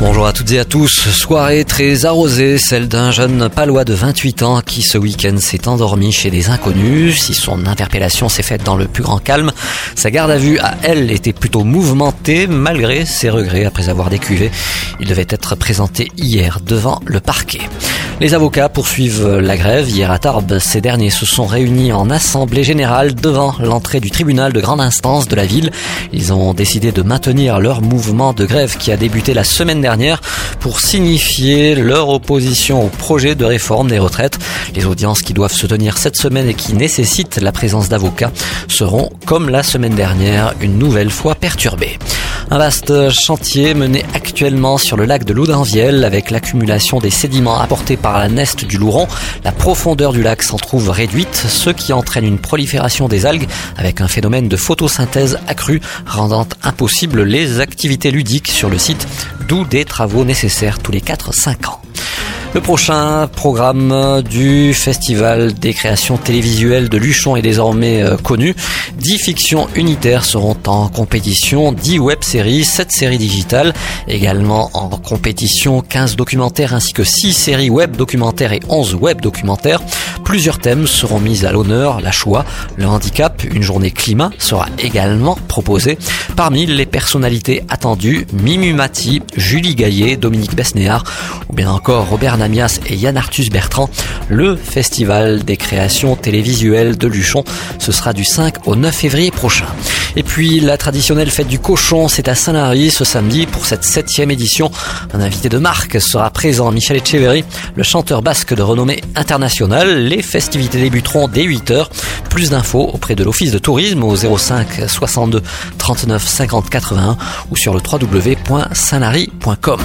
Bonjour à toutes et à tous. Soirée très arrosée, celle d'un jeune palois de 28 ans qui ce week-end s'est endormi chez des inconnus. Si son interpellation s'est faite dans le plus grand calme, sa garde à vue à elle était plutôt mouvementée malgré ses regrets après avoir décuvé. Il devait être présenté hier devant le parquet. Les avocats poursuivent la grève. Hier à Tarbes, ces derniers se sont réunis en assemblée générale devant l'entrée du tribunal de grande instance de la ville. Ils ont décidé de maintenir leur mouvement de grève qui a débuté la semaine dernière pour signifier leur opposition au projet de réforme des retraites. Les audiences qui doivent se tenir cette semaine et qui nécessitent la présence d'avocats seront, comme la semaine dernière, une nouvelle fois perturbées. Un vaste chantier mené actuellement sur le lac de Loudainvielle avec l'accumulation des sédiments apportés par la neste du Louron. La profondeur du lac s'en trouve réduite, ce qui entraîne une prolifération des algues avec un phénomène de photosynthèse accru rendant impossible les activités ludiques sur le site, d'où des travaux nécessaires tous les 4-5 ans. Le prochain programme du Festival des créations télévisuelles de Luchon est désormais euh, connu. 10 fictions unitaires seront en compétition, 10 web-séries, 7 séries digitales, également en compétition 15 documentaires ainsi que 6 séries web documentaires et 11 web documentaires. Plusieurs thèmes seront mis à l'honneur, la choix, le handicap, une journée climat sera également proposée. Parmi les personnalités attendues, Mimi Mati, Julie Gaillet, Dominique Besnéard ou bien encore Robert Et Yann Arthus Bertrand, le Festival des créations télévisuelles de Luchon. Ce sera du 5 au 9 février prochain. Et puis la traditionnelle fête du cochon, c'est à Saint-Lary ce samedi pour cette septième édition. Un invité de marque sera présent, Michel Echeverry, le chanteur basque de renommée internationale. Les festivités débuteront dès 8h. Plus d'infos auprès de l'Office de tourisme au 05 62 39 50 81 ou sur le www.saint-lary.com.